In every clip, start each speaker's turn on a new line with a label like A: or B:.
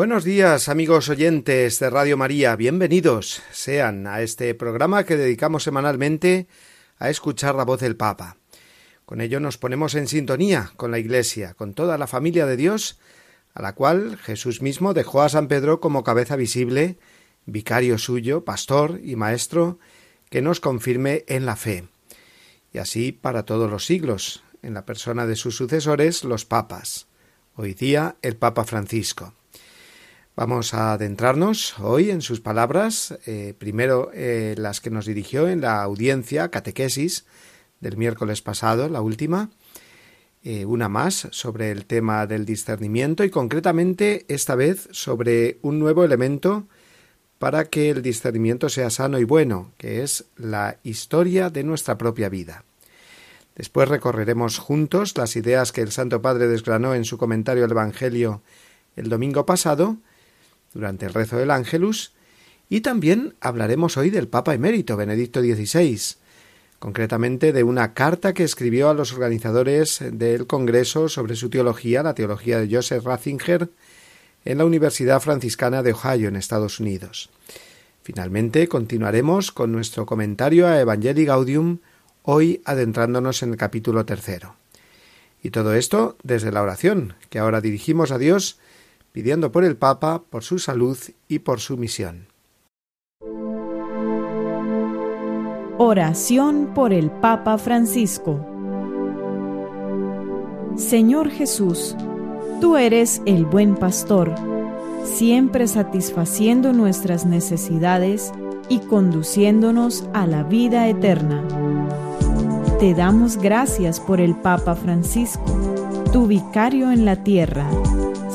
A: Buenos días amigos oyentes de Radio María, bienvenidos sean a este programa que dedicamos semanalmente a escuchar la voz del Papa. Con ello nos ponemos en sintonía con la Iglesia, con toda la familia de Dios, a la cual Jesús mismo dejó a San Pedro como cabeza visible, vicario suyo, pastor y maestro, que nos confirme en la fe. Y así para todos los siglos, en la persona de sus sucesores, los papas. Hoy día el Papa Francisco. Vamos a adentrarnos hoy en sus palabras, eh, primero eh, las que nos dirigió en la audiencia catequesis del miércoles pasado, la última, eh, una más sobre el tema del discernimiento y concretamente esta vez sobre un nuevo elemento para que el discernimiento sea sano y bueno, que es la historia de nuestra propia vida. Después recorreremos juntos las ideas que el Santo Padre desgranó en su comentario al Evangelio el domingo pasado, durante el rezo del Ángelus, y también hablaremos hoy del Papa emérito Benedicto XVI, concretamente de una carta que escribió a los organizadores del Congreso sobre su teología, la teología de Joseph Ratzinger, en la Universidad Franciscana de Ohio, en Estados Unidos. Finalmente, continuaremos con nuestro comentario a Evangelii Gaudium, hoy adentrándonos en el capítulo tercero. Y todo esto desde la oración, que ahora dirigimos a Dios, pidiendo por el Papa, por su salud y por su misión.
B: Oración por el Papa Francisco Señor Jesús, tú eres el buen pastor, siempre satisfaciendo nuestras necesidades y conduciéndonos a la vida eterna. Te damos gracias por el Papa Francisco, tu vicario en la tierra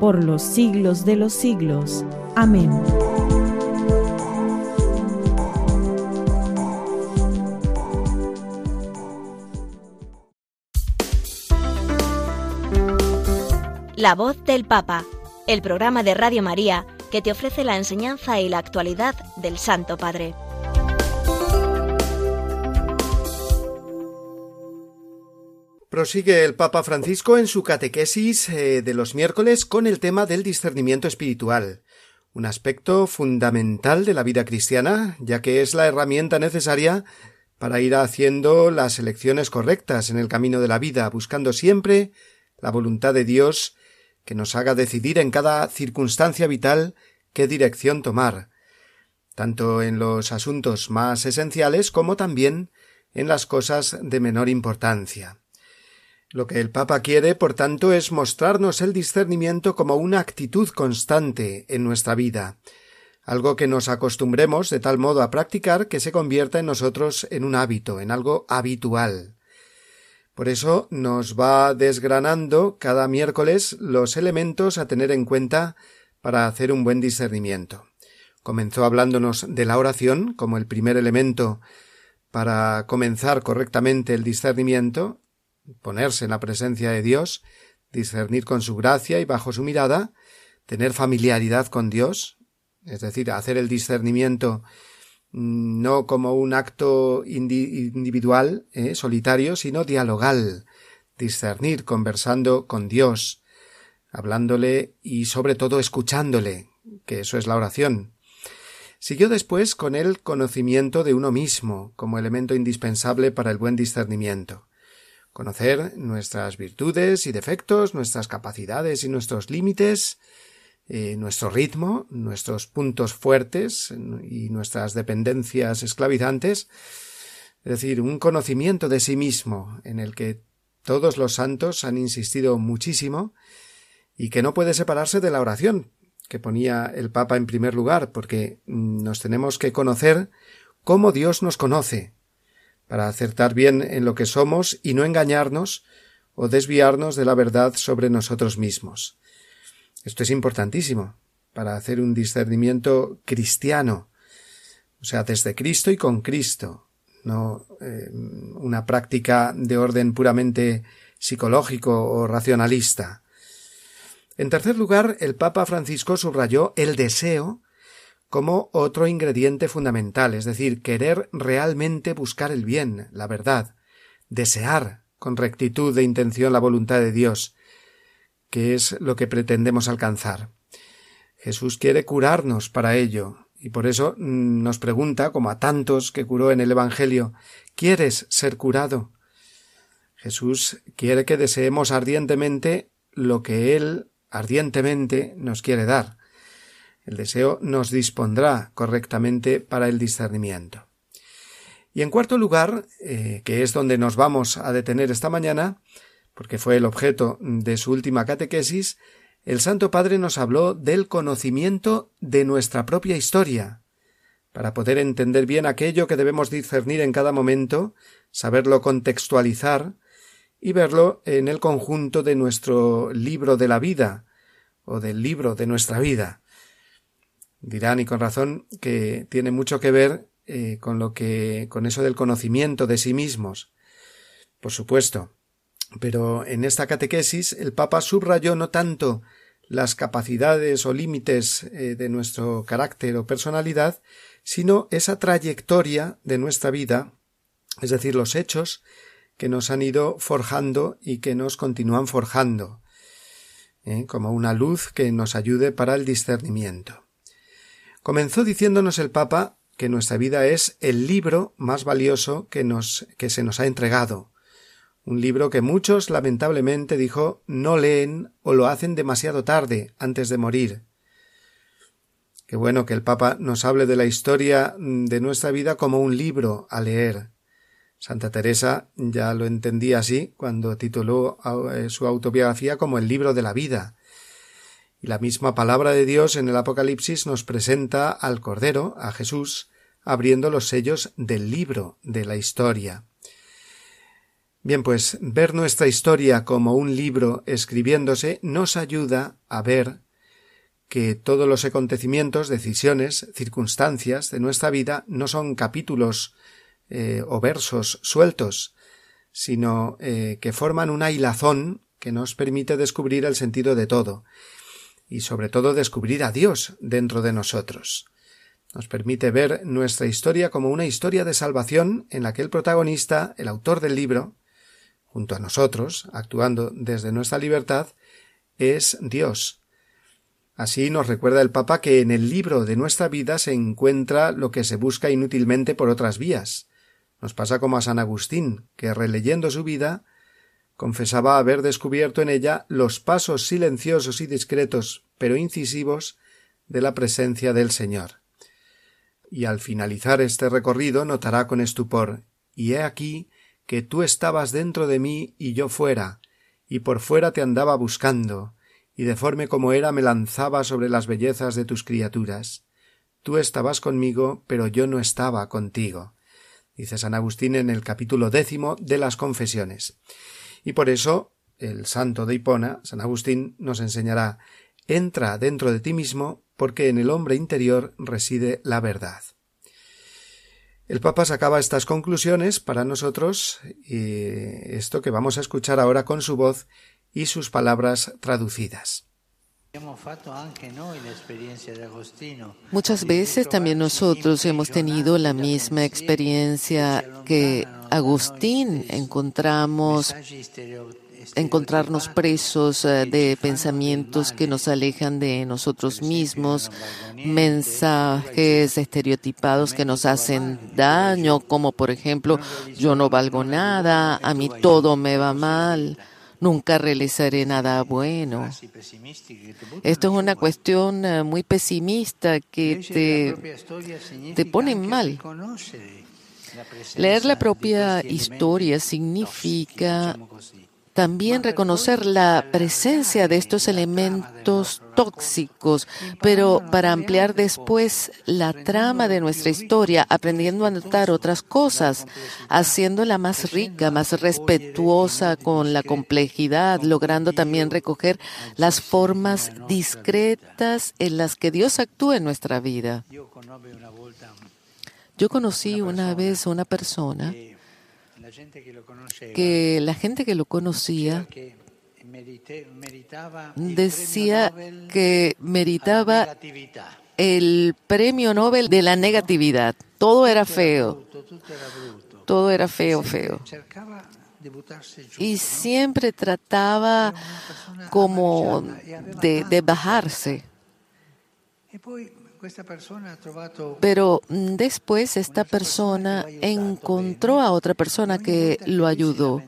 B: por los siglos de los siglos. Amén.
C: La voz del Papa, el programa de Radio María que te ofrece la enseñanza y la actualidad del Santo Padre.
A: Prosigue el Papa Francisco en su catequesis eh, de los miércoles con el tema del discernimiento espiritual un aspecto fundamental de la vida cristiana, ya que es la herramienta necesaria para ir haciendo las elecciones correctas en el camino de la vida, buscando siempre la voluntad de Dios que nos haga decidir en cada circunstancia vital qué dirección tomar, tanto en los asuntos más esenciales como también en las cosas de menor importancia. Lo que el Papa quiere, por tanto, es mostrarnos el discernimiento como una actitud constante en nuestra vida, algo que nos acostumbremos de tal modo a practicar que se convierta en nosotros en un hábito, en algo habitual. Por eso nos va desgranando cada miércoles los elementos a tener en cuenta para hacer un buen discernimiento. Comenzó hablándonos de la oración como el primer elemento para comenzar correctamente el discernimiento ponerse en la presencia de Dios, discernir con su gracia y bajo su mirada, tener familiaridad con Dios, es decir, hacer el discernimiento mm, no como un acto individual, eh, solitario, sino dialogal, discernir, conversando con Dios, hablándole y sobre todo escuchándole, que eso es la oración. Siguió después con el conocimiento de uno mismo como elemento indispensable para el buen discernimiento. Conocer nuestras virtudes y defectos, nuestras capacidades y nuestros límites, eh, nuestro ritmo, nuestros puntos fuertes y nuestras dependencias esclavizantes, es decir, un conocimiento de sí mismo en el que todos los santos han insistido muchísimo y que no puede separarse de la oración, que ponía el Papa en primer lugar, porque nos tenemos que conocer cómo Dios nos conoce, para acertar bien en lo que somos y no engañarnos o desviarnos de la verdad sobre nosotros mismos. Esto es importantísimo para hacer un discernimiento cristiano, o sea, desde Cristo y con Cristo, no eh, una práctica de orden puramente psicológico o racionalista. En tercer lugar, el Papa Francisco subrayó el deseo como otro ingrediente fundamental, es decir, querer realmente buscar el bien, la verdad, desear con rectitud de intención la voluntad de Dios, que es lo que pretendemos alcanzar. Jesús quiere curarnos para ello, y por eso mm, nos pregunta, como a tantos que curó en el Evangelio, ¿quieres ser curado? Jesús quiere que deseemos ardientemente lo que Él ardientemente nos quiere dar. El deseo nos dispondrá correctamente para el discernimiento. Y en cuarto lugar, eh, que es donde nos vamos a detener esta mañana, porque fue el objeto de su última catequesis, el Santo Padre nos habló del conocimiento de nuestra propia historia, para poder entender bien aquello que debemos discernir en cada momento, saberlo contextualizar y verlo en el conjunto de nuestro libro de la vida o del libro de nuestra vida. Dirán y con razón que tiene mucho que ver eh, con lo que con eso del conocimiento de sí mismos. Por supuesto. Pero en esta catequesis el Papa subrayó no tanto las capacidades o límites eh, de nuestro carácter o personalidad, sino esa trayectoria de nuestra vida, es decir, los hechos que nos han ido forjando y que nos continúan forjando, ¿eh? como una luz que nos ayude para el discernimiento. Comenzó diciéndonos el Papa que nuestra vida es el libro más valioso que nos que se nos ha entregado, un libro que muchos lamentablemente dijo no leen o lo hacen demasiado tarde antes de morir. Qué bueno que el Papa nos hable de la historia de nuestra vida como un libro a leer, Santa Teresa ya lo entendía así cuando tituló eh, su autobiografía como el libro de la vida. Y la misma palabra de Dios en el Apocalipsis nos presenta al Cordero, a Jesús, abriendo los sellos del libro de la historia. Bien, pues ver nuestra historia como un libro escribiéndose nos ayuda a ver que todos los acontecimientos, decisiones, circunstancias de nuestra vida no son capítulos eh, o versos sueltos, sino eh, que forman una hilazón que nos permite descubrir el sentido de todo, y sobre todo descubrir a Dios dentro de nosotros. Nos permite ver nuestra historia como una historia de salvación en la que el protagonista, el autor del libro, junto a nosotros, actuando desde nuestra libertad, es Dios. Así nos recuerda el Papa que en el libro de nuestra vida se encuentra lo que se busca inútilmente por otras vías, nos pasa como a San Agustín, que releyendo su vida, confesaba haber descubierto en ella los pasos silenciosos y discretos, pero incisivos, de la presencia del Señor. Y al finalizar este recorrido notará con estupor Y he aquí que tú estabas dentro de mí y yo fuera, y por fuera te andaba buscando, y deforme como era me lanzaba sobre las bellezas de tus criaturas. Tú estabas conmigo, pero yo no estaba contigo dice San Agustín en el capítulo décimo de las Confesiones. Y por eso el santo de Hipona, San Agustín, nos enseñará entra dentro de ti mismo porque en el hombre interior reside la verdad. El Papa sacaba estas conclusiones para nosotros y esto que vamos a escuchar ahora con su voz y sus palabras traducidas.
D: Muchas veces también nosotros hemos tenido la misma experiencia que Agustín. Encontramos encontrarnos presos eh, de pensamientos que nos alejan de nosotros mismos, mensajes estereotipados que nos hacen daño, como por ejemplo, yo no valgo nada, a mí todo me va mal nunca realizaré nada bueno. Esto es una cuestión eh, muy pesimista que te, te pone mal. Leer la propia historia significa también reconocer la presencia de estos elementos tóxicos, pero para ampliar después la trama de nuestra historia, aprendiendo a notar otras cosas, haciéndola más rica, más respetuosa con la complejidad, logrando también recoger las formas discretas en las que Dios actúa en nuestra vida. Yo conocí una vez una persona que la gente que lo conocía decía que meritaba el premio Nobel de la negatividad. Todo era feo. Todo era feo, feo. Y siempre trataba como de, de bajarse. Pero mm, después esta persona encontró a otra persona que lo ayudó.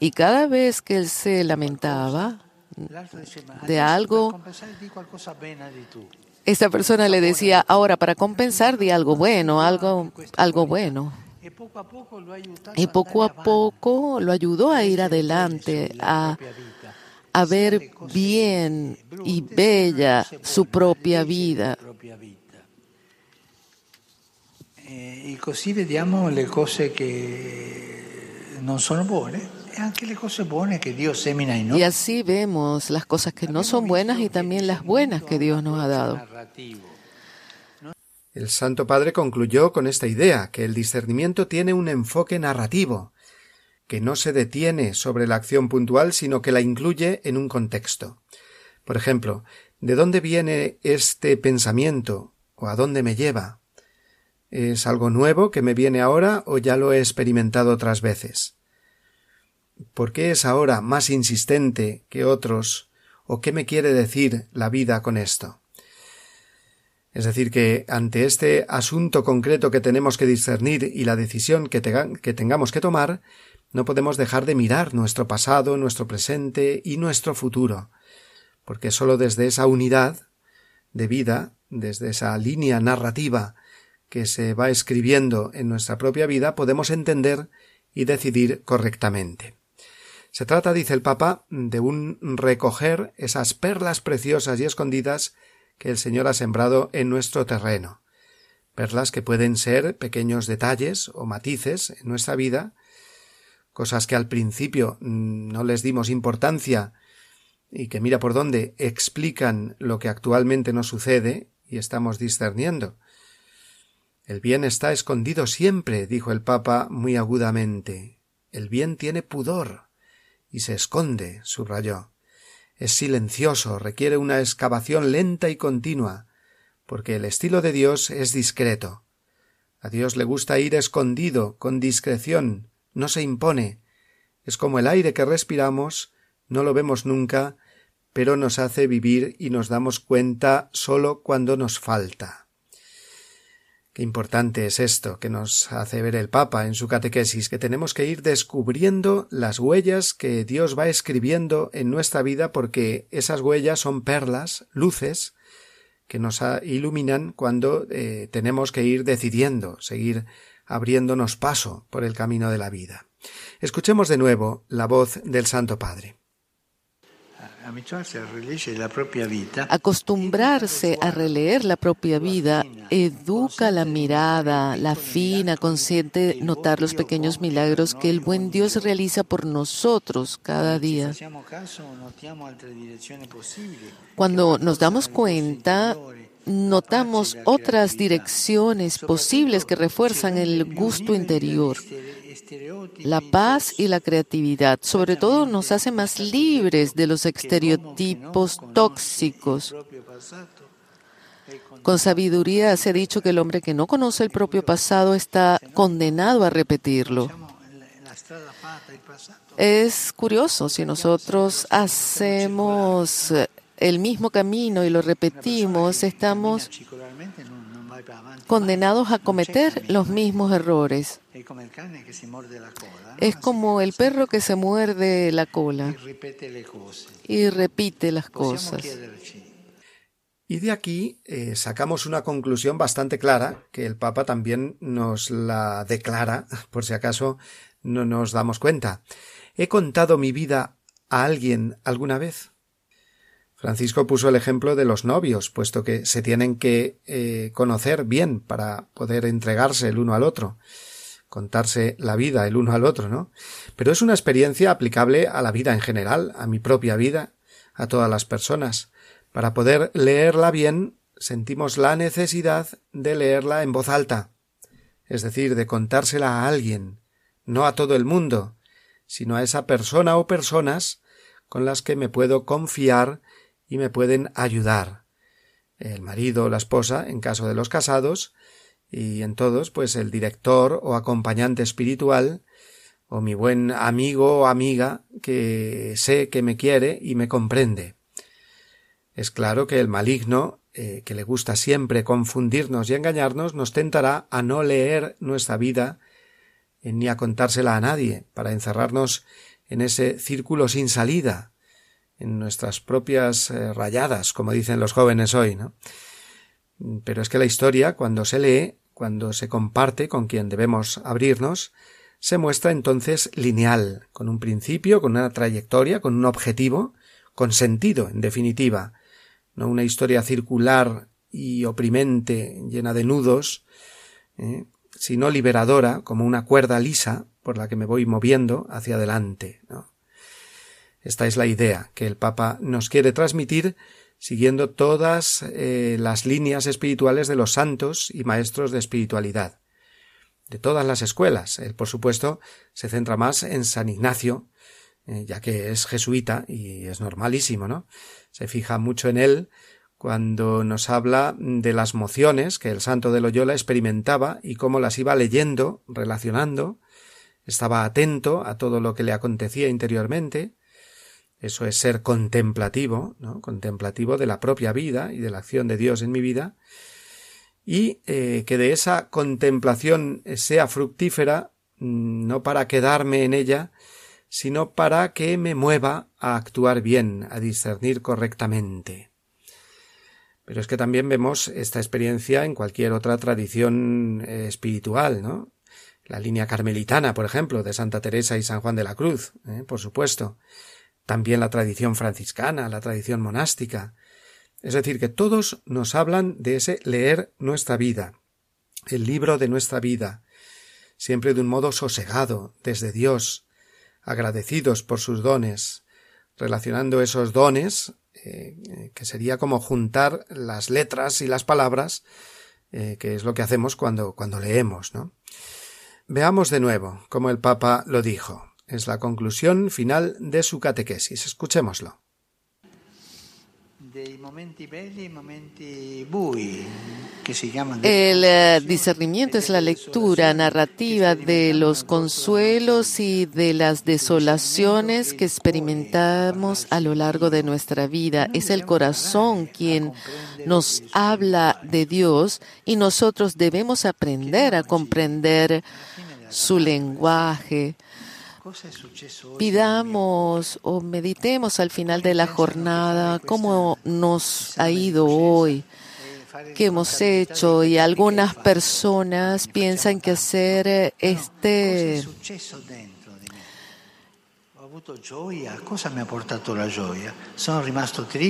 D: Y cada vez que él se lamentaba de algo, esta persona le decía, ahora para compensar di algo bueno, algo, algo bueno. Y poco a poco lo ayudó a ir adelante, a a ver bien y bella su propia vida.
E: Così vediamo le cose che non sono buone.
D: Y así vemos las cosas que no son buenas y también las buenas que Dios nos ha dado.
A: El Santo Padre concluyó con esta idea, que el discernimiento tiene un enfoque narrativo, que no se detiene sobre la acción puntual, sino que la incluye en un contexto. Por ejemplo, ¿de dónde viene este pensamiento? ¿O a dónde me lleva? ¿Es algo nuevo que me viene ahora o ya lo he experimentado otras veces? ¿Por qué es ahora más insistente que otros? ¿O qué me quiere decir la vida con esto? Es decir, que ante este asunto concreto que tenemos que discernir y la decisión que, que tengamos que tomar, no podemos dejar de mirar nuestro pasado, nuestro presente y nuestro futuro, porque sólo desde esa unidad de vida, desde esa línea narrativa que se va escribiendo en nuestra propia vida, podemos entender y decidir correctamente. Se trata, dice el Papa, de un recoger esas perlas preciosas y escondidas que el Señor ha sembrado en nuestro terreno, perlas que pueden ser pequeños detalles o matices en nuestra vida, cosas que al principio no les dimos importancia y que mira por dónde explican lo que actualmente nos sucede y estamos discerniendo. El bien está escondido siempre, dijo el Papa muy agudamente. El bien tiene pudor y se esconde, subrayó. Es silencioso, requiere una excavación lenta y continua, porque el estilo de Dios es discreto. A Dios le gusta ir escondido, con discreción, no se impone. Es como el aire que respiramos, no lo vemos nunca, pero nos hace vivir y nos damos cuenta sólo cuando nos falta. Qué importante es esto que nos hace ver el Papa en su catequesis, que tenemos que ir descubriendo las huellas que Dios va escribiendo en nuestra vida porque esas huellas son perlas, luces, que nos iluminan cuando eh, tenemos que ir decidiendo, seguir abriéndonos paso por el camino de la vida. Escuchemos de nuevo la voz del Santo Padre.
D: Acostumbrarse a releer la propia vida educa la mirada, la fina, consciente, notar los pequeños milagros que el buen Dios realiza por nosotros cada día. Cuando nos damos cuenta, notamos otras direcciones posibles que refuerzan el gusto interior. La paz y la creatividad, sobre todo, nos hace más libres de los estereotipos tóxicos. Con sabiduría se ha dicho que el hombre que no conoce el propio pasado está condenado a repetirlo. Es curioso si nosotros hacemos el mismo camino y lo repetimos, estamos condenados a cometer los mismos errores. Es como el perro que se muerde la cola y repite las cosas.
A: Y de aquí eh, sacamos una conclusión bastante clara, que el Papa también nos la declara, por si acaso no nos damos cuenta. ¿He contado mi vida a alguien alguna vez? Francisco puso el ejemplo de los novios, puesto que se tienen que eh, conocer bien para poder entregarse el uno al otro, contarse la vida el uno al otro, ¿no? Pero es una experiencia aplicable a la vida en general, a mi propia vida, a todas las personas. Para poder leerla bien, sentimos la necesidad de leerla en voz alta, es decir, de contársela a alguien, no a todo el mundo, sino a esa persona o personas con las que me puedo confiar y me pueden ayudar. El marido o la esposa, en caso de los casados, y en todos, pues el director o acompañante espiritual, o mi buen amigo o amiga que sé que me quiere y me comprende. Es claro que el maligno, eh, que le gusta siempre confundirnos y engañarnos, nos tentará a no leer nuestra vida eh, ni a contársela a nadie, para encerrarnos en ese círculo sin salida, en nuestras propias eh, rayadas, como dicen los jóvenes hoy, ¿no? Pero es que la historia, cuando se lee, cuando se comparte con quien debemos abrirnos, se muestra entonces lineal, con un principio, con una trayectoria, con un objetivo, con sentido, en definitiva, no una historia circular y oprimente, llena de nudos, ¿eh? sino liberadora, como una cuerda lisa por la que me voy moviendo hacia adelante. ¿no? Esta es la idea que el Papa nos quiere transmitir siguiendo todas eh, las líneas espirituales de los santos y maestros de espiritualidad. De todas las escuelas. Él, por supuesto, se centra más en San Ignacio, eh, ya que es jesuita y es normalísimo, ¿no? Se fija mucho en él cuando nos habla de las mociones que el santo de Loyola experimentaba y cómo las iba leyendo, relacionando, estaba atento a todo lo que le acontecía interiormente, eso es ser contemplativo, contemplativo de la propia vida y de la acción de Dios en mi vida, y eh, que de esa contemplación sea fructífera, mm, no para quedarme en ella, sino para que me mueva a actuar bien, a discernir correctamente. Pero es que también vemos esta experiencia en cualquier otra tradición eh, espiritual, ¿no? La línea carmelitana, por ejemplo, de Santa Teresa y San Juan de la Cruz, ¿eh? por supuesto también la tradición franciscana, la tradición monástica. Es decir, que todos nos hablan de ese leer nuestra vida, el libro de nuestra vida, siempre de un modo sosegado, desde Dios, agradecidos por sus dones, relacionando esos dones, eh, que sería como juntar las letras y las palabras, eh, que es lo que hacemos cuando, cuando leemos, ¿no? Veamos de nuevo cómo el Papa lo dijo. Es la conclusión final de su catequesis. Escuchémoslo.
D: El eh, discernimiento es la lectura narrativa de los consuelos y de las desolaciones que experimentamos a lo largo de nuestra vida. Es el corazón quien nos habla de Dios y nosotros debemos aprender a comprender su lenguaje, Pidamos o meditemos al final de la jornada cómo nos ha ido hoy, qué hemos hecho y algunas personas piensan que hacer este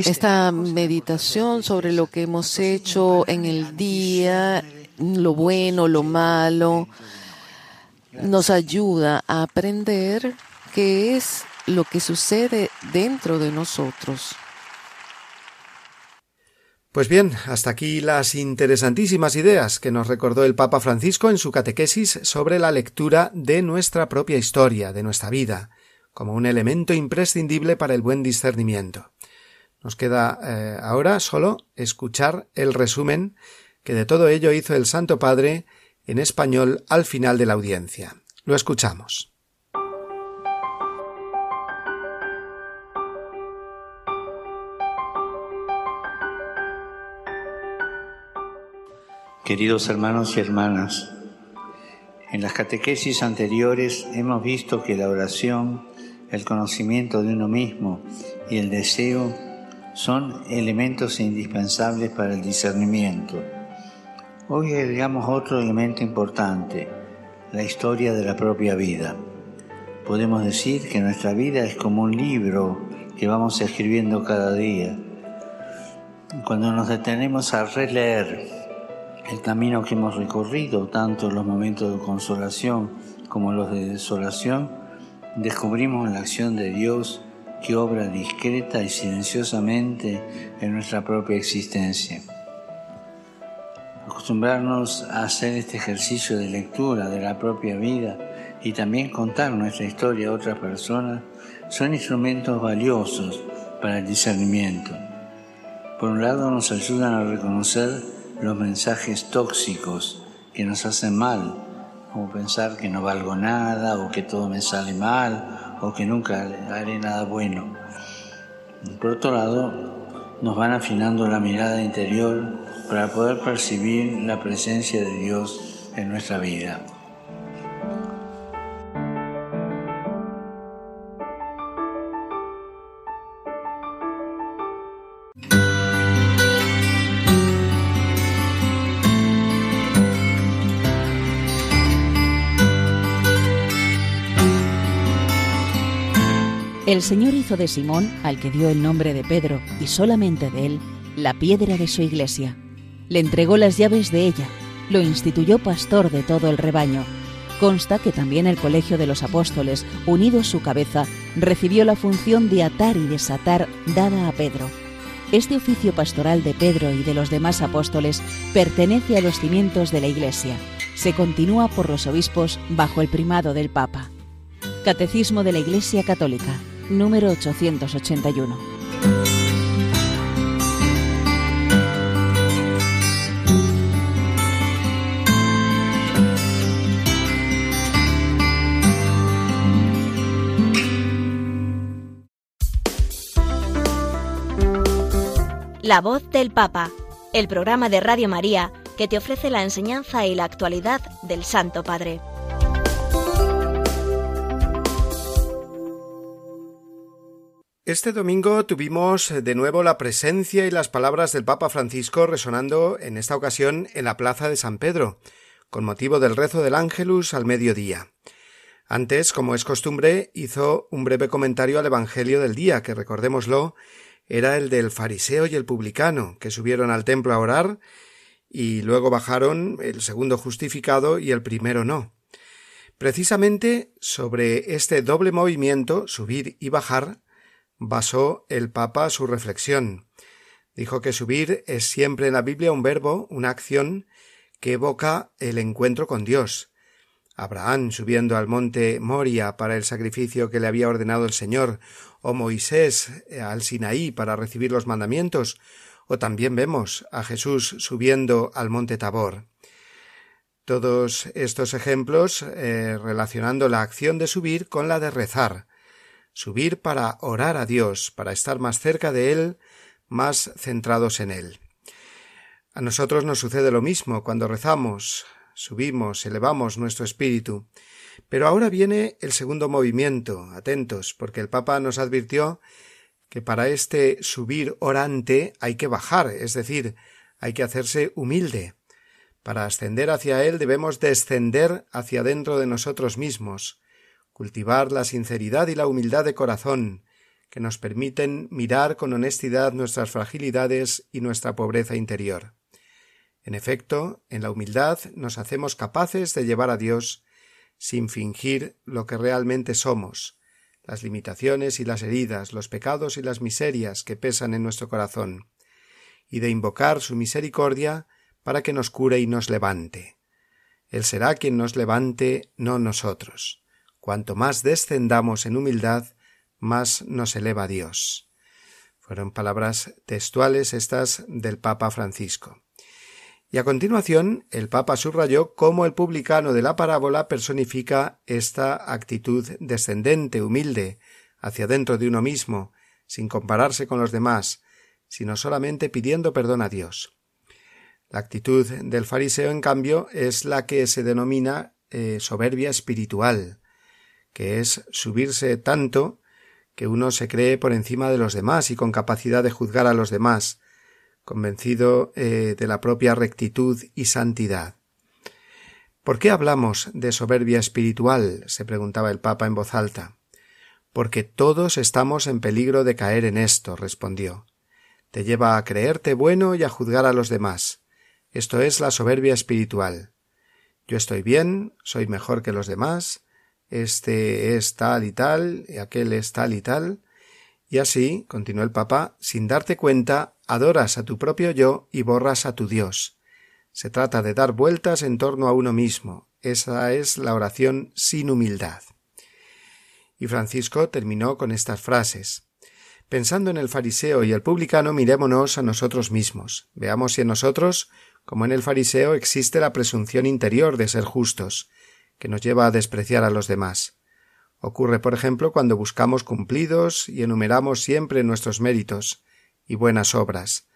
D: esta meditación sobre lo que hemos hecho en el día, lo bueno, lo malo, nos ayuda a aprender qué es lo que sucede dentro de nosotros.
A: Pues bien, hasta aquí las interesantísimas ideas que nos recordó el Papa Francisco en su catequesis sobre la lectura de nuestra propia historia, de nuestra vida, como un elemento imprescindible para el buen discernimiento. Nos queda eh, ahora solo escuchar el resumen que de todo ello hizo el Santo Padre en español al final de la audiencia. Lo escuchamos.
E: Queridos hermanos y hermanas, en las catequesis anteriores hemos visto que la oración, el conocimiento de uno mismo y el deseo son elementos indispensables para el discernimiento. Hoy agregamos otro elemento importante, la historia de la propia vida. Podemos decir que nuestra vida es como un libro que vamos escribiendo cada día. Cuando nos detenemos a releer el camino que hemos recorrido, tanto en los momentos de consolación como los de desolación, descubrimos la acción de Dios que obra discreta y silenciosamente en nuestra propia existencia. Acostumbrarnos a hacer este ejercicio de lectura de la propia vida y también contar nuestra historia a otras personas son instrumentos valiosos para el discernimiento. Por un lado nos ayudan a reconocer los mensajes tóxicos que nos hacen mal, como pensar que no valgo nada o que todo me sale mal o que nunca haré nada bueno. Por otro lado, nos van afinando la mirada interior para poder percibir la presencia de Dios en nuestra vida.
F: El Señor hizo de Simón, al que dio el nombre de Pedro, y solamente de él, la piedra de su iglesia. Le entregó las llaves de ella, lo instituyó pastor de todo el rebaño. Consta que también el colegio de los apóstoles, unido a su cabeza, recibió la función de atar y desatar dada a Pedro. Este oficio pastoral de Pedro y de los demás apóstoles pertenece a los cimientos de la Iglesia. Se continúa por los obispos bajo el primado del Papa. Catecismo de la Iglesia Católica, número 881.
C: La voz del Papa, el programa de Radio María que te ofrece la enseñanza y la actualidad del Santo Padre.
A: Este domingo tuvimos de nuevo la presencia y las palabras del Papa Francisco resonando en esta ocasión en la plaza de San Pedro, con motivo del rezo del Ángelus al mediodía. Antes, como es costumbre, hizo un breve comentario al Evangelio del día, que recordémoslo, era el del fariseo y el publicano, que subieron al templo a orar y luego bajaron el segundo justificado y el primero no. Precisamente sobre este doble movimiento, subir y bajar, basó el Papa su reflexión. Dijo que subir es siempre en la Biblia un verbo, una acción que evoca el encuentro con Dios. Abraham subiendo al monte Moria para el sacrificio que le había ordenado el Señor, o Moisés al Sinaí para recibir los mandamientos, o también vemos a Jesús subiendo al monte Tabor. Todos estos ejemplos eh, relacionando la acción de subir con la de rezar, subir para orar a Dios, para estar más cerca de Él, más centrados en Él. A nosotros nos sucede lo mismo cuando rezamos, subimos, elevamos nuestro espíritu. Pero ahora viene el segundo movimiento, atentos, porque el Papa nos advirtió que para este subir orante hay que bajar, es decir, hay que hacerse humilde. Para ascender hacia Él debemos descender hacia dentro de nosotros mismos, cultivar la sinceridad y la humildad de corazón, que nos permiten mirar con honestidad nuestras fragilidades y nuestra pobreza interior. En efecto, en la humildad nos hacemos capaces de llevar a Dios sin fingir lo que realmente somos, las limitaciones y las heridas, los pecados y las miserias que pesan en nuestro corazón, y de invocar su misericordia para que nos cure y nos levante. Él será quien nos levante, no nosotros. Cuanto más descendamos en humildad, más nos eleva Dios. Fueron palabras textuales estas del Papa Francisco. Y a continuación, el Papa subrayó cómo el publicano de la parábola personifica esta actitud descendente, humilde, hacia dentro de uno mismo, sin compararse con los demás, sino solamente pidiendo perdón a Dios. La actitud del fariseo, en cambio, es la que se denomina eh, soberbia espiritual, que es subirse tanto que uno se cree por encima de los demás y con capacidad de juzgar a los demás, convencido eh, de la propia rectitud y santidad. ¿Por qué hablamos de soberbia espiritual? se preguntaba el Papa en voz alta. Porque todos estamos en peligro de caer en esto, respondió. Te lleva a creerte bueno y a juzgar a los demás. Esto es la soberbia espiritual. Yo estoy bien, soy mejor que los demás, este es tal y tal, y aquel es tal y tal, y así, continuó el Papa, sin darte cuenta, adoras a tu propio yo y borras a tu Dios. Se trata de dar vueltas en torno a uno mismo. Esa es la oración sin humildad. Y Francisco terminó con estas frases. Pensando en el fariseo y el publicano, mirémonos a nosotros mismos. Veamos si en nosotros, como en el fariseo, existe la presunción interior de ser justos, que nos lleva a despreciar a los demás. Ocurre, por ejemplo, cuando buscamos cumplidos y enumeramos siempre nuestros méritos y buenas obras,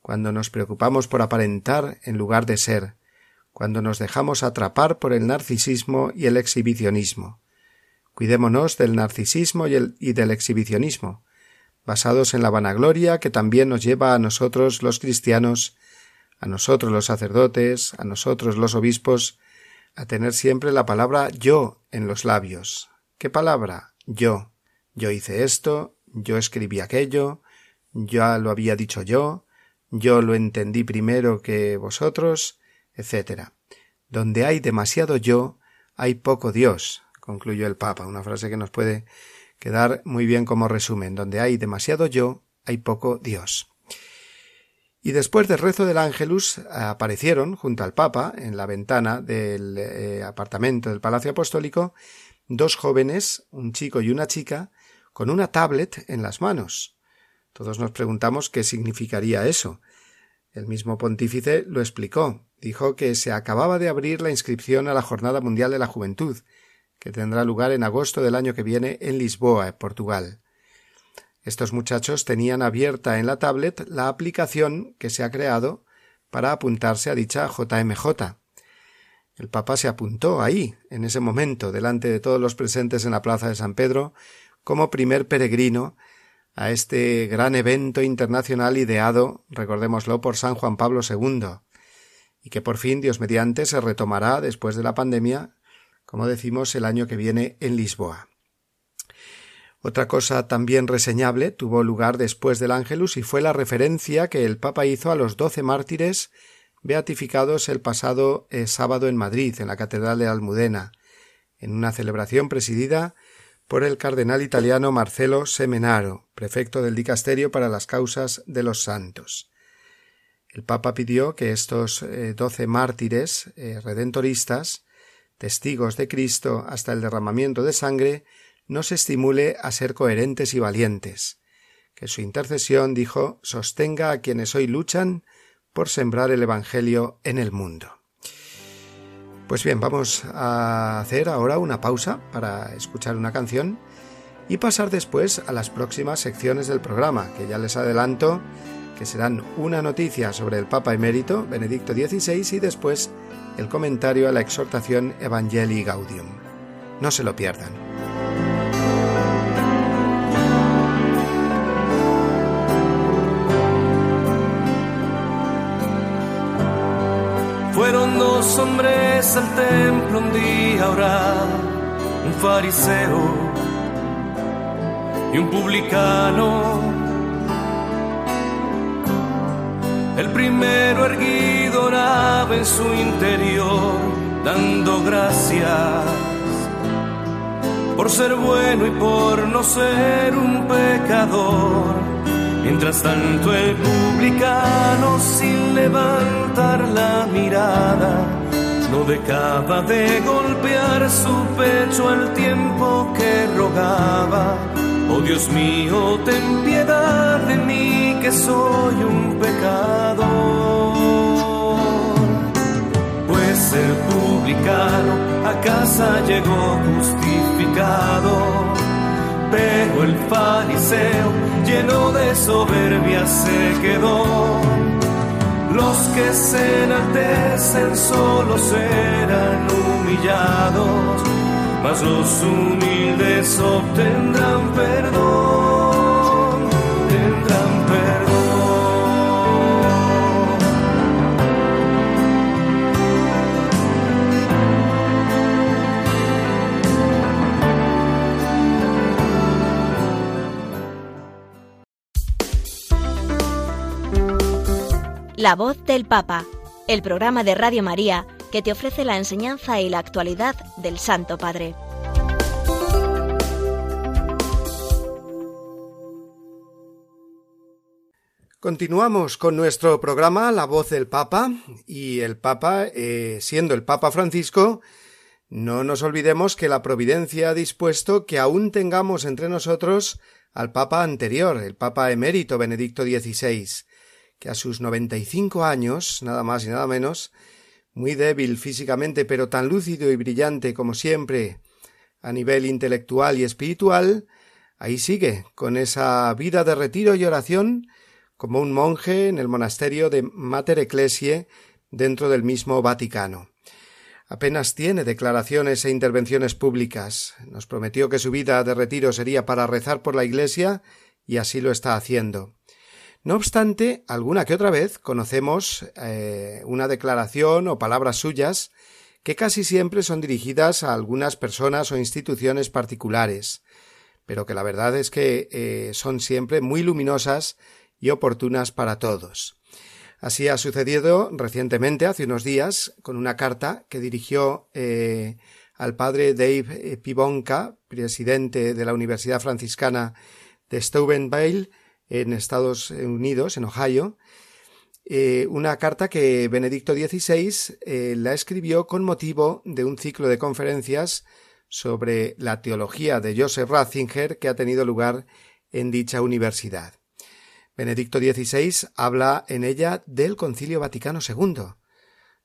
A: cuando nos preocupamos por aparentar en lugar de ser, cuando nos dejamos atrapar por el narcisismo y el exhibicionismo. Cuidémonos del narcisismo y, el, y del exhibicionismo, basados en la vanagloria que también nos lleva a nosotros los cristianos, a nosotros los sacerdotes, a nosotros los obispos, a tener siempre la palabra yo en los labios. ¿Qué palabra? Yo. Yo hice esto, yo escribí aquello, ya lo había dicho yo, yo lo entendí primero que vosotros, etc. Donde hay demasiado yo, hay poco Dios, concluyó el Papa, una frase que nos puede quedar muy bien como resumen. Donde hay demasiado yo, hay poco Dios. Y después del rezo del Ángelus aparecieron junto al Papa, en la ventana del eh, apartamento del Palacio Apostólico, dos jóvenes, un chico y una chica, con una tablet en las manos. Todos nos preguntamos qué significaría eso. El mismo pontífice lo explicó. Dijo que se acababa de abrir la inscripción a la Jornada Mundial de la Juventud, que tendrá lugar en agosto del año que viene en Lisboa, Portugal. Estos muchachos tenían abierta en la tablet la aplicación que se ha creado para apuntarse a dicha JMJ. El Papa se apuntó ahí, en ese momento, delante de todos los presentes en la plaza de San Pedro, como primer peregrino a este gran evento internacional ideado, recordémoslo, por San Juan Pablo II, y que por fin, Dios mediante, se retomará después de la pandemia, como decimos, el año que viene en Lisboa. Otra cosa también reseñable tuvo lugar después del Ángelus y fue la referencia que el Papa hizo a los doce mártires beatificados el pasado eh, sábado en Madrid, en la Catedral de Almudena, en una celebración presidida por el cardenal italiano Marcelo Semenaro, prefecto del Dicasterio para las Causas de los Santos. El Papa pidió que estos eh, doce mártires eh, redentoristas, testigos de Cristo hasta el derramamiento de sangre, nos estimule a ser coherentes y valientes, que su intercesión, dijo, sostenga a quienes hoy luchan por sembrar el Evangelio en el mundo. Pues bien, vamos a hacer ahora una pausa para escuchar una canción y pasar después a las próximas secciones del programa, que ya les adelanto que serán una noticia sobre el Papa emérito Benedicto XVI y después el comentario a la exhortación Evangelii Gaudium. No se lo pierdan.
G: Fueron dos hombres al templo un día orar, un fariseo y un publicano. El primero erguido oraba en su interior, dando gracias por ser bueno y por no ser un pecador Mientras tanto el publicano sin levantar la mirada no dejaba de golpear su pecho al tiempo que rogaba. Oh Dios mío, ten piedad de mí que soy un pecador. Pues el publicano a casa llegó justificado el fariseo lleno de soberbia se quedó. los que se enaltecen solo serán humillados, mas los humildes obtendrán perdón,
C: La voz del Papa, el programa de Radio María que te ofrece la enseñanza y la actualidad del Santo Padre.
A: Continuamos con nuestro programa La voz del Papa y el Papa, eh, siendo el Papa Francisco, no nos olvidemos que la providencia ha dispuesto que aún tengamos entre nosotros al Papa anterior, el Papa emérito Benedicto XVI, que a sus noventa y cinco años, nada más y nada menos, muy débil físicamente, pero tan lúcido y brillante como siempre a nivel intelectual y espiritual, ahí sigue, con esa vida de retiro y oración, como un monje en el monasterio de Mater Ecclesiae dentro del mismo Vaticano. Apenas tiene declaraciones e intervenciones públicas. Nos prometió que su vida de retiro sería para rezar por la Iglesia y así lo está haciendo. No obstante, alguna que otra vez conocemos eh, una declaración o palabras suyas que casi siempre son dirigidas a algunas personas o instituciones particulares, pero que la verdad es que eh, son siempre muy luminosas y oportunas para todos. Así ha sucedido recientemente, hace unos días, con una carta que dirigió eh, al padre Dave Pibonka, presidente de la Universidad Franciscana de Steubenville, en Estados Unidos, en Ohio, eh, una carta que Benedicto XVI eh, la escribió con motivo de un ciclo de conferencias sobre la teología de Joseph Ratzinger que ha tenido lugar en dicha universidad. Benedicto XVI habla en ella del Concilio Vaticano II,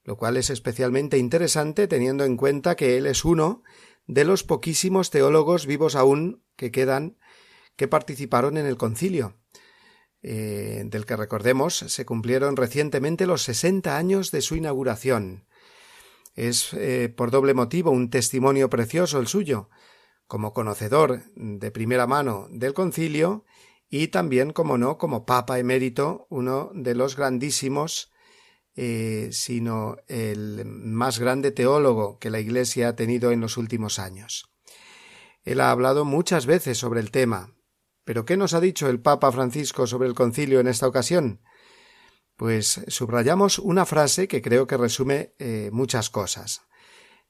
A: lo cual es especialmente interesante teniendo en cuenta que él es uno de los poquísimos teólogos vivos aún que quedan que participaron en el concilio, eh, del que recordemos se cumplieron recientemente los sesenta años de su inauguración. Es eh, por doble motivo un testimonio precioso el suyo, como conocedor de primera mano del concilio y también, como no, como papa emérito, uno de los grandísimos, eh, sino el más grande teólogo que la Iglesia ha tenido en los últimos años. Él ha hablado muchas veces sobre el tema, pero ¿qué nos ha dicho el Papa Francisco sobre el concilio en esta ocasión? Pues subrayamos una frase que creo que resume eh, muchas cosas.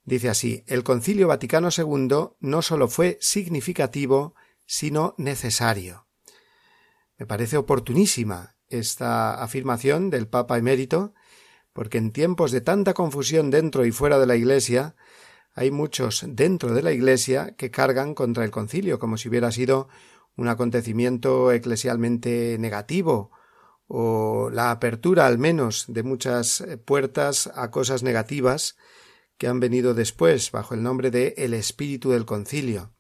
A: Dice así El concilio Vaticano II no solo fue significativo, sino necesario. Me parece oportunísima esta afirmación del Papa emérito, porque en tiempos de tanta confusión dentro y fuera de la Iglesia, hay muchos dentro de la Iglesia que cargan contra el concilio, como si hubiera sido un acontecimiento eclesialmente negativo o la apertura al menos de muchas eh, puertas a cosas negativas que han venido después bajo el nombre de el espíritu del concilio.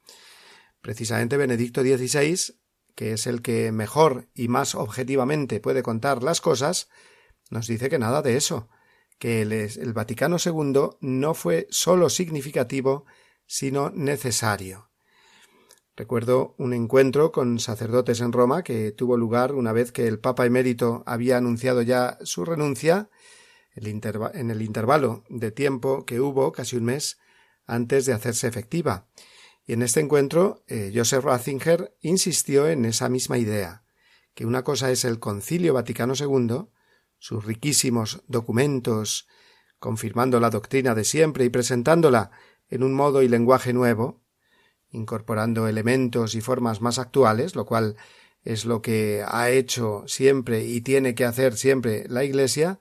A: Precisamente Benedicto XVI, que es el que mejor y más objetivamente puede contar las cosas, nos dice que nada de eso, que el, el Vaticano II no fue sólo significativo, sino necesario. Recuerdo un encuentro con sacerdotes en Roma que tuvo lugar una vez que el Papa emérito había anunciado ya su renuncia, en el intervalo de tiempo que hubo, casi un mes, antes de hacerse efectiva. Y en este encuentro, eh, Joseph Ratzinger insistió en esa misma idea, que una cosa es el Concilio Vaticano II, sus riquísimos documentos, confirmando la doctrina de siempre y presentándola en un modo y lenguaje nuevo, incorporando elementos y formas más actuales, lo cual es lo que ha hecho siempre y tiene que hacer siempre la Iglesia,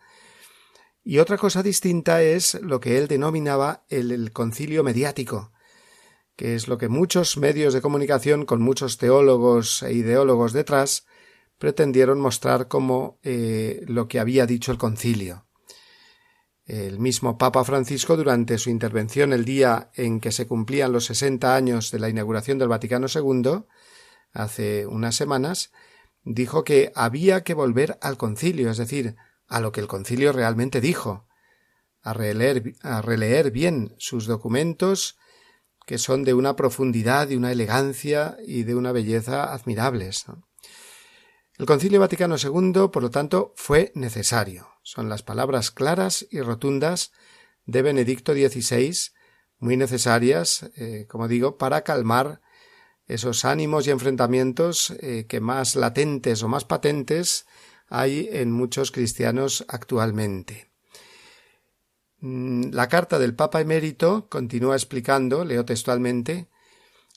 A: y otra cosa distinta es lo que él denominaba el, concilio mediático, que es lo que muchos medios de comunicación con muchos teólogos e ideólogos detrás pretendieron mostrar como eh, lo que había dicho el concilio. El mismo Papa Francisco, durante su intervención el día en que se cumplían los sesenta años de la inauguración del Vaticano II, hace unas semanas, dijo que había que volver al concilio, es decir, a lo que el concilio realmente dijo, a releer, a releer bien sus documentos, que son de una profundidad, de una elegancia y de una belleza admirables. El Concilio Vaticano II, por lo tanto, fue necesario. Son las palabras claras y rotundas de Benedicto XVI, muy necesarias, eh, como digo, para calmar esos ánimos y enfrentamientos eh, que más latentes o más patentes hay en muchos cristianos actualmente. Mm, la carta del Papa emérito continúa explicando, leo textualmente,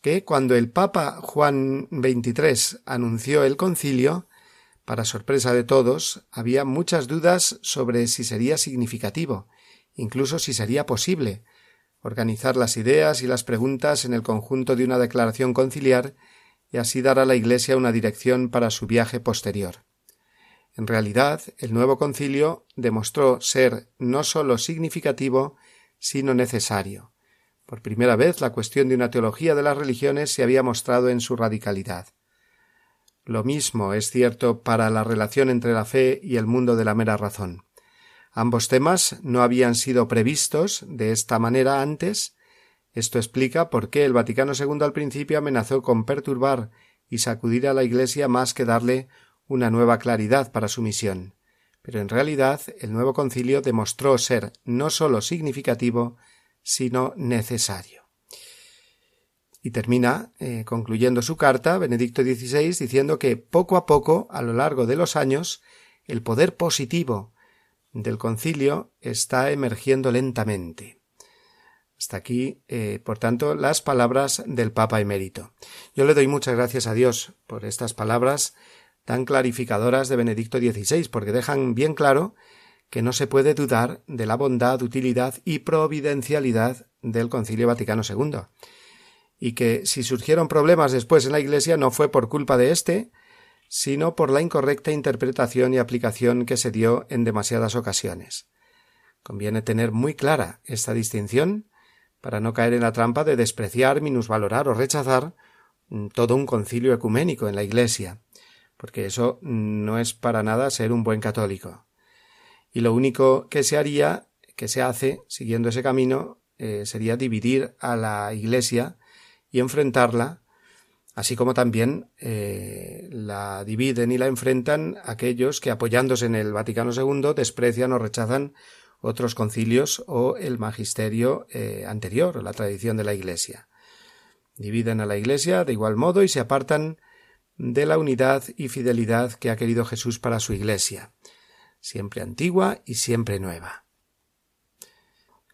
A: que cuando el Papa Juan XXIII anunció el concilio, para sorpresa de todos, había muchas dudas sobre si sería significativo, incluso si sería posible, organizar las ideas y las preguntas en el conjunto de una declaración conciliar y así dar a la Iglesia una dirección para su viaje posterior. En realidad, el nuevo concilio demostró ser no sólo significativo, sino necesario. Por primera vez la cuestión de una teología de las religiones se había mostrado en su radicalidad. Lo mismo es cierto para la relación entre la fe y el mundo de la mera razón. Ambos temas no habían sido previstos de esta manera antes. Esto explica por qué el Vaticano II al principio amenazó con perturbar y sacudir a la Iglesia más que darle una nueva claridad para su misión. Pero en realidad el nuevo concilio demostró ser no sólo significativo, sino necesario. Y termina, eh, concluyendo su carta, Benedicto XVI, diciendo que poco a poco, a lo largo de los años, el poder positivo del concilio está emergiendo lentamente. Hasta aquí, eh, por tanto, las palabras del Papa emérito. Yo le doy muchas gracias a Dios por estas palabras tan clarificadoras de Benedicto XVI, porque dejan bien claro que no se puede dudar de la bondad, utilidad y providencialidad del Concilio Vaticano II, y que si surgieron problemas después en la Iglesia no fue por culpa de éste, sino por la incorrecta interpretación y aplicación que se dio en demasiadas ocasiones. Conviene tener muy clara esta distinción para no caer en la trampa de despreciar, minusvalorar o rechazar mm, todo un concilio ecuménico en la Iglesia, porque eso no es para nada ser un buen católico. Y lo único que se haría, que se hace, siguiendo ese camino, eh, sería dividir a la Iglesia y enfrentarla, así como también eh, la dividen y la enfrentan aquellos que, apoyándose en el Vaticano II, desprecian o rechazan otros concilios o el magisterio eh, anterior, la tradición de la Iglesia. Dividen a la Iglesia de igual modo y se apartan de la unidad y fidelidad que ha querido Jesús para su Iglesia, siempre antigua y siempre nueva.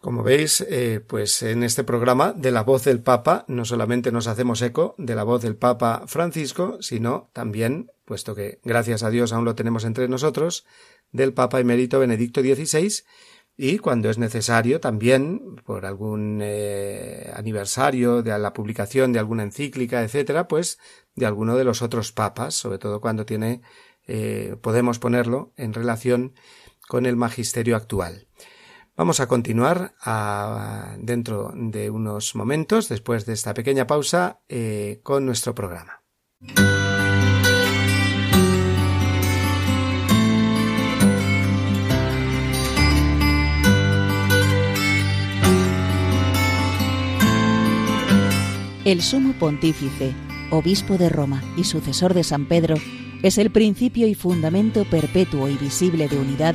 A: Como veis, eh, pues en este programa de la voz del Papa no solamente nos hacemos eco de la voz del Papa Francisco, sino también, puesto que gracias a Dios aún lo tenemos entre nosotros, del Papa emérito Benedicto XVI y cuando es necesario también por algún eh, aniversario de la publicación de alguna encíclica, etcétera, pues de alguno de los otros papas, sobre todo cuando tiene eh, podemos ponerlo en relación con el magisterio actual. Vamos a continuar dentro de unos momentos, después de esta pequeña pausa, eh, con nuestro programa.
F: El sumo pontífice, obispo de Roma y sucesor de San Pedro, es el principio y fundamento perpetuo y visible de unidad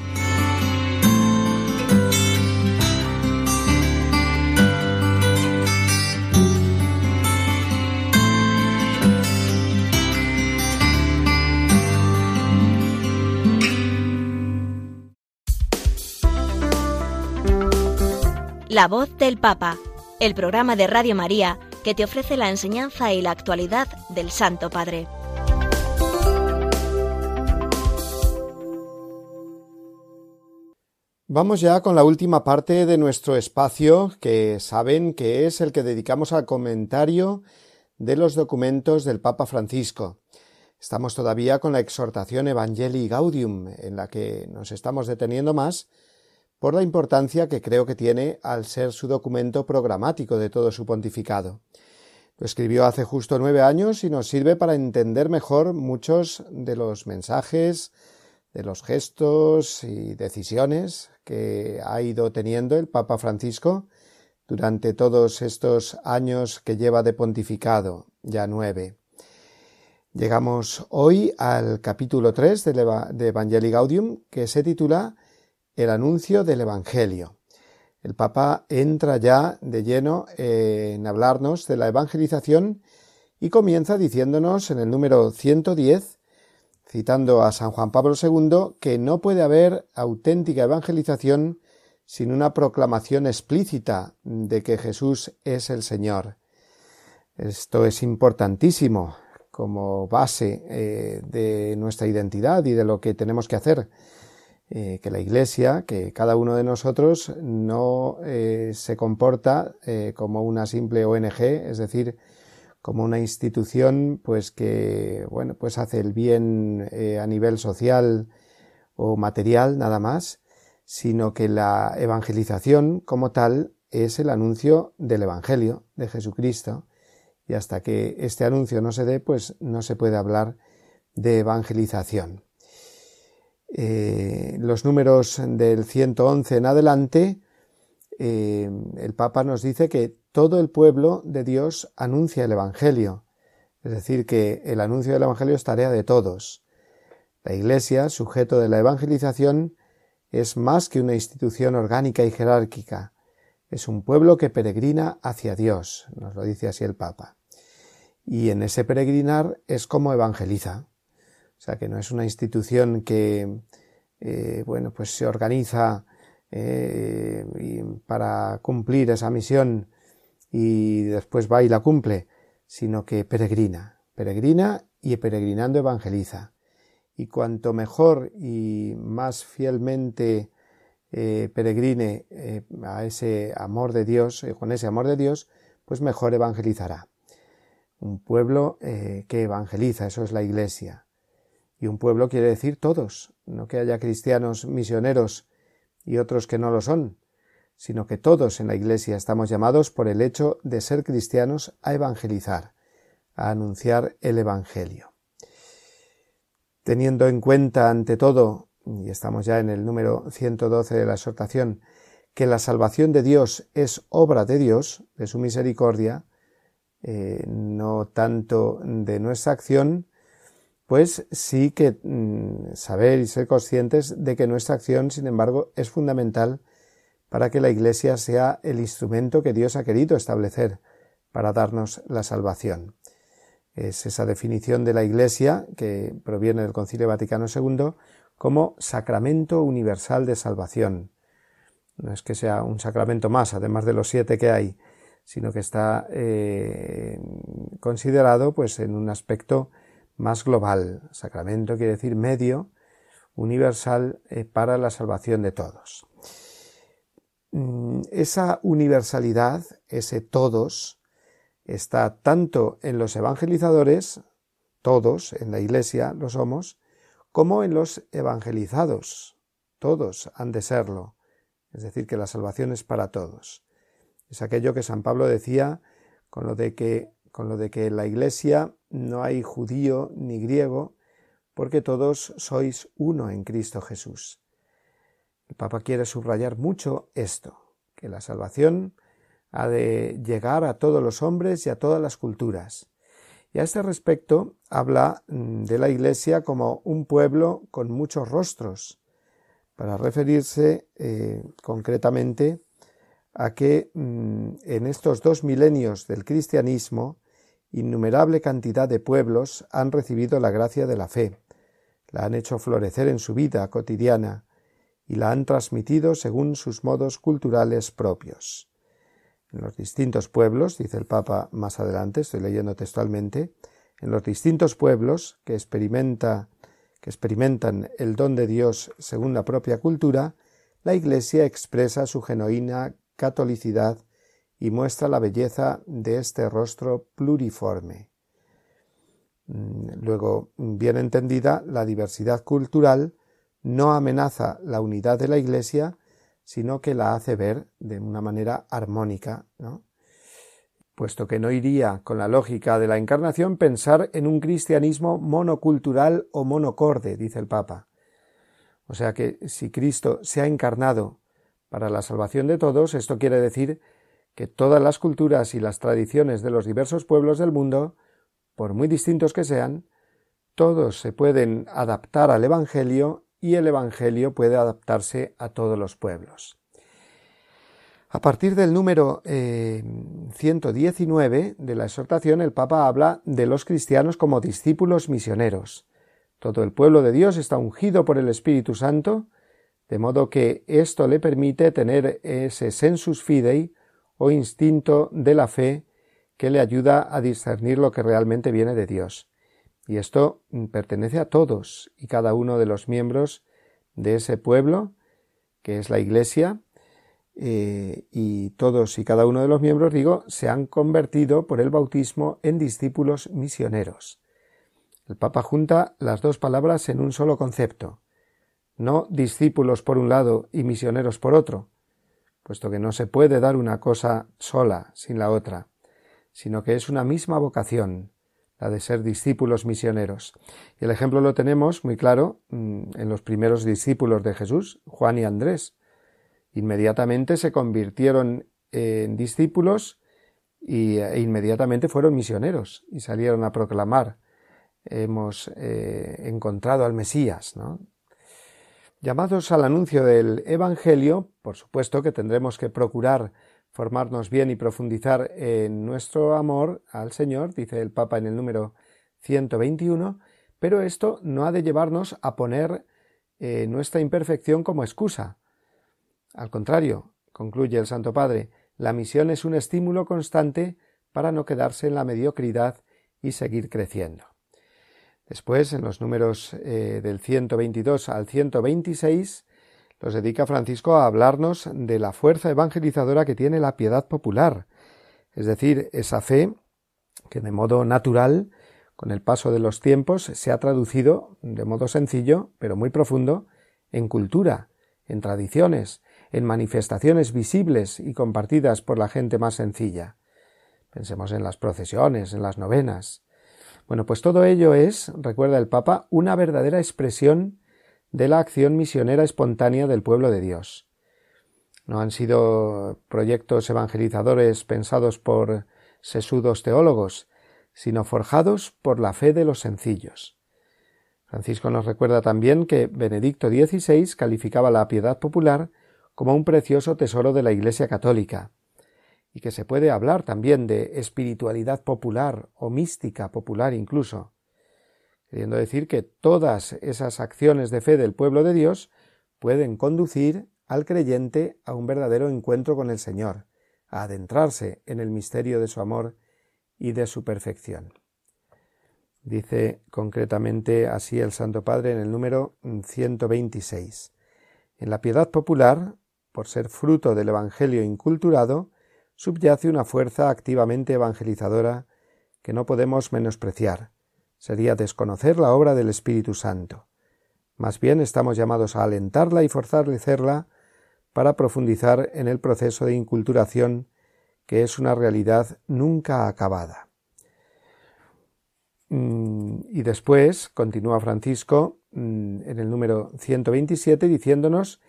C: La voz del Papa, el programa de Radio María que te ofrece la enseñanza y la actualidad del Santo Padre.
A: Vamos ya con la última parte de nuestro espacio, que saben que es el que dedicamos al comentario de los documentos del Papa Francisco. Estamos todavía con la exhortación Evangelii Gaudium, en la que nos estamos deteniendo más por la importancia que creo que tiene al ser su documento programático de todo su pontificado. Lo escribió hace justo nueve años y nos sirve para entender mejor muchos de los mensajes, de los gestos y decisiones que ha ido teniendo el Papa Francisco durante todos estos años que lleva de pontificado, ya nueve. Llegamos hoy al capítulo 3 de Evangelii Gaudium, que se titula El anuncio del Evangelio. El Papa entra ya de lleno en hablarnos de la evangelización y comienza diciéndonos en el número 110, citando a San Juan Pablo II, que no puede haber auténtica evangelización sin una proclamación explícita de que Jesús es el Señor. Esto es importantísimo como base eh, de nuestra identidad y de lo que tenemos que hacer. Eh, que la Iglesia, que cada uno de nosotros no eh, se comporta como una simple ONG, es decir, como una institución, pues que, bueno, pues hace el bien a nivel social o material nada más, sino que la evangelización como tal es el anuncio del Evangelio de Jesucristo, y hasta que este anuncio no se dé, pues no se puede hablar de evangelización. Eh, los números del 111 en adelante, eh, el Papa nos dice que todo el pueblo de Dios anuncia el Evangelio, es decir, que el anuncio del Evangelio es tarea de todos. La Iglesia, sujeto de la evangelización, es más que una institución orgánica y jerárquica, es un pueblo que peregrina hacia Dios, nos lo dice así el Papa y en ese peregrinar es como evangeliza. O sea, que no es una institución que, eh, bueno, pues se organiza eh, para cumplir esa misión y después va y la cumple, sino que peregrina, peregrina y peregrinando evangeliza. Y cuanto mejor y más fielmente eh, peregrine a ese amor de Dios, con ese amor de Dios, pues mejor evangelizará un pueblo que evangeliza, eso es la Iglesia. Y un pueblo quiere decir todos, no que haya cristianos misioneros y otros que no lo son, sino que todos en la Iglesia estamos llamados por el hecho de ser cristianos a evangelizar, a anunciar el Evangelio. Teniendo en cuenta ante todo, y estamos ya en el número 112 de la exhortación, que la salvación de Dios es obra de Dios, de su misericordia, eh, no tanto de nuestra acción, pues sí que mm, saber y ser conscientes de que nuestra acción, sin embargo, es fundamental para que la Iglesia sea el instrumento que Dios ha querido establecer para darnos la salvación. Es esa definición de la Iglesia que proviene del Concilio Vaticano II como sacramento universal de salvación. No es que sea un sacramento más, además de los siete que hay, sino que está eh, considerado pues en un aspecto más global. Sacramento quiere decir medio universal eh, para la salvación de todos. Mm, esa universalidad, ese todos, está tanto en los evangelizadores, todos en la Iglesia lo somos, como en los evangelizados, todos han de serlo, es decir, que la salvación es para todos. Es aquello que San Pablo decía con lo de que, con lo de que en la Iglesia no hay judío ni griego, porque todos sois uno en Cristo Jesús. El Papa quiere subrayar mucho esto, que la salvación ha de llegar a todos los hombres y a todas las culturas. Y a este respecto habla mm, de la Iglesia como un pueblo con muchos rostros, para referirse eh, concretamente a que mm, en estos dos milenios del cristianismo innumerable cantidad de pueblos han recibido la gracia de la fe, la han hecho florecer en su vida cotidiana y la han transmitido según sus modos culturales propios. En los distintos pueblos, dice el Papa más adelante, estoy leyendo textualmente, en los distintos pueblos que experimenta que experimentan el don de Dios según la propia cultura, la Iglesia expresa su genuina catolicidad y muestra la belleza de este rostro pluriforme. Mm, luego, bien entendida, la diversidad cultural no amenaza la unidad de la Iglesia, sino que la hace ver de una manera armónica, ¿no? puesto que no iría con la lógica de la encarnación pensar en un cristianismo monocultural o monocorde, dice el Papa. O sea que si Cristo se ha encarnado para la salvación de todos, esto quiere decir que todas las culturas y las tradiciones de los diversos pueblos del mundo, por muy distintos que sean, todos se pueden adaptar al Evangelio y el Evangelio puede adaptarse a todos los pueblos. A partir del número 119 eh, de la exhortación, el Papa habla de los cristianos como discípulos misioneros. Todo el pueblo de Dios está ungido por el Espíritu Santo, de modo que esto le permite tener ese sensus fidei o instinto de la fe que le ayuda a discernir lo que realmente viene de Dios. Y esto pertenece a todos y cada uno de los miembros de ese pueblo, que es la Iglesia, eh, y todos y cada uno de los miembros, digo, se han convertido por el bautismo en discípulos misioneros. El Papa junta las dos palabras en un solo concepto, no discípulos por un lado y misioneros por otro, puesto que no se puede dar una cosa sola sin la otra, sino que es una misma vocación, la de ser discípulos misioneros. Y el ejemplo lo tenemos muy claro mm, en los primeros discípulos de Jesús, Juan y Andrés, Inmediatamente se convirtieron en discípulos y, e inmediatamente fueron misioneros y salieron a proclamar hemos eh, encontrado al Mesías. Llamados al anuncio del Evangelio, por supuesto que tendremos que procurar formarnos bien y profundizar en nuestro amor al Señor, dice el Papa en el número 121, pero esto no ha de llevarnos a poner eh, nuestra imperfección como excusa, al contrario, concluye el Santo Padre, la misión es un estímulo constante para no quedarse en la mediocridad y seguir creciendo. Después, en los números eh, del 122 al 126, los dedica Francisco a hablarnos de la fuerza evangelizadora que tiene la piedad popular, es decir, esa fe que de modo natural, con el paso de los tiempos, se ha traducido de modo sencillo, pero muy profundo, en cultura, en tradiciones, en manifestaciones visibles y compartidas por la gente más sencilla. Pensemos en las procesiones, en las novenas. Bueno, pues todo ello es, recuerda el Papa, una verdadera expresión de la acción misionera espontánea del pueblo de Dios. No han sido proyectos evangelizadores pensados por sesudos teólogos, sino forjados por la fe de los sencillos. Francisco nos recuerda también que Benedicto XVI calificaba la piedad popular como un precioso tesoro de la Iglesia católica, y que se puede hablar también de espiritualidad popular o mística popular incluso, queriendo decir que todas esas acciones de fe del pueblo de Dios pueden conducir al creyente a un verdadero encuentro con el Señor, a adentrarse en el misterio de su amor y de su perfección. Dice concretamente así el Santo Padre en el número 126. En la piedad popular por ser fruto del Evangelio inculturado, subyace una fuerza activamente evangelizadora que no podemos menospreciar. Sería desconocer la obra del Espíritu Santo. Más bien estamos llamados a alentarla y fortalecerla para profundizar en el proceso de inculturación que es una realidad nunca acabada. Mm, y después continúa Francisco mm, en el número 127 diciéndonos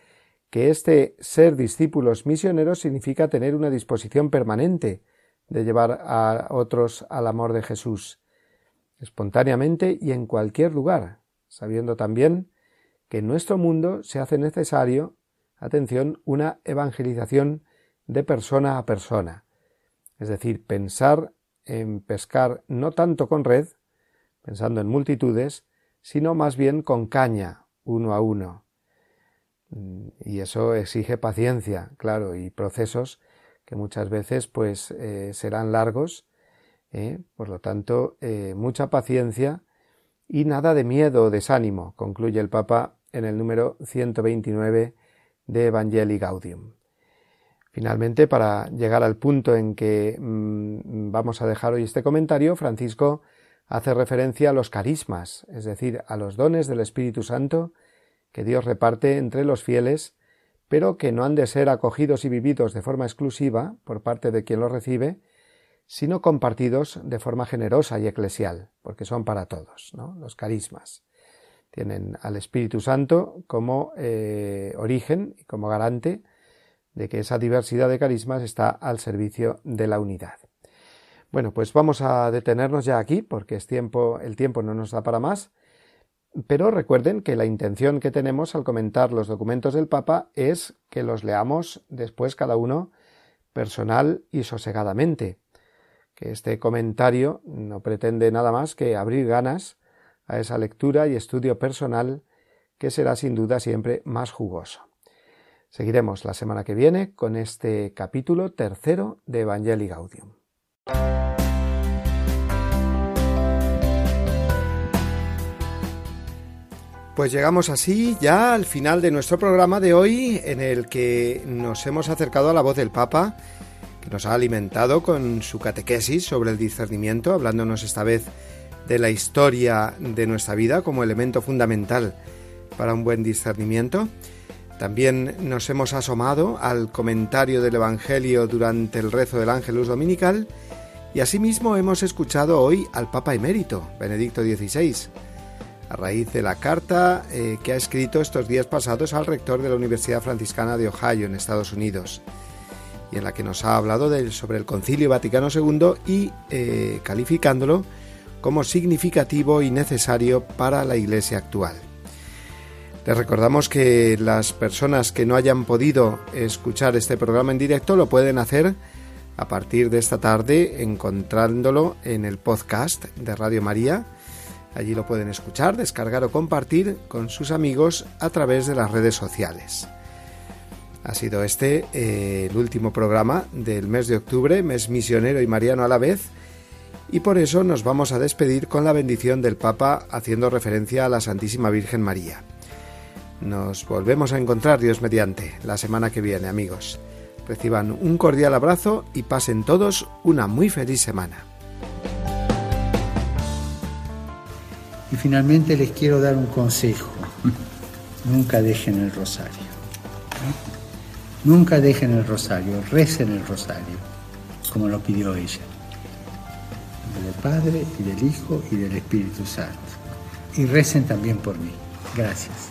A: que este ser discípulos misioneros significa tener una disposición permanente de llevar a otros al amor de Jesús, espontáneamente y en cualquier lugar, sabiendo también que en nuestro mundo se hace necesario, atención, una evangelización de persona a persona, es decir, pensar en pescar no tanto con red, pensando en multitudes, sino más bien con caña, uno a uno, y eso exige paciencia, claro, y procesos que muchas veces pues eh, serán largos, ¿eh? por lo tanto, eh, mucha paciencia y nada de miedo o desánimo, concluye el Papa en el número 129 de Evangelii Gaudium. Finalmente, para llegar al punto en que mm, vamos a dejar hoy este comentario, Francisco hace referencia a los carismas, es decir, a los dones del Espíritu Santo que Dios reparte entre los fieles, pero que no han de ser acogidos y vividos de forma exclusiva por parte de quien los recibe, sino compartidos de forma generosa y eclesial, porque son para todos, ¿no? los carismas. Tienen al Espíritu Santo como eh, origen y como garante de que esa diversidad de carismas está al servicio de la unidad. Bueno, pues vamos a detenernos ya aquí porque es tiempo, el tiempo no nos da para más. Pero recuerden que la intención que tenemos al comentar los documentos del Papa es que los leamos después cada uno personal y sosegadamente. Que este comentario no pretende nada más que abrir ganas a esa lectura y estudio personal que será sin duda siempre más jugoso. Seguiremos la semana que viene con este capítulo tercero de Evangelii Gaudium. Pues llegamos así ya al final de nuestro programa de hoy en el que nos hemos acercado a la voz del Papa, que nos ha alimentado con su catequesis sobre el discernimiento, hablándonos esta vez de la historia de nuestra vida como elemento fundamental para un buen discernimiento. También nos hemos asomado al comentario del Evangelio durante el rezo del Ángelus Dominical y asimismo hemos escuchado hoy al Papa Emérito, Benedicto XVI, a raíz de la carta eh, que ha escrito estos días pasados al rector de la Universidad Franciscana de Ohio en Estados Unidos y en la que nos ha hablado sobre el Concilio Vaticano II y eh, calificándolo como significativo y necesario para la Iglesia actual. Les recordamos que las personas que no hayan podido escuchar este programa en directo lo pueden hacer a partir de esta tarde encontrándolo en el podcast de Radio María. Allí lo pueden escuchar, descargar o compartir con sus amigos a través de las redes sociales. Ha sido este eh, el último programa del mes de octubre, mes misionero y mariano a la vez, y por eso nos vamos a despedir con la bendición del Papa haciendo referencia a la Santísima Virgen María. Nos volvemos a encontrar, Dios mediante, la semana que viene, amigos. Reciban un cordial abrazo y pasen todos una muy feliz semana.
E: Y finalmente les quiero dar un consejo. Nunca dejen el rosario. Nunca dejen el rosario, recen el rosario, como lo pidió ella. Del Padre y del Hijo y del Espíritu Santo. Y recen también por mí. Gracias.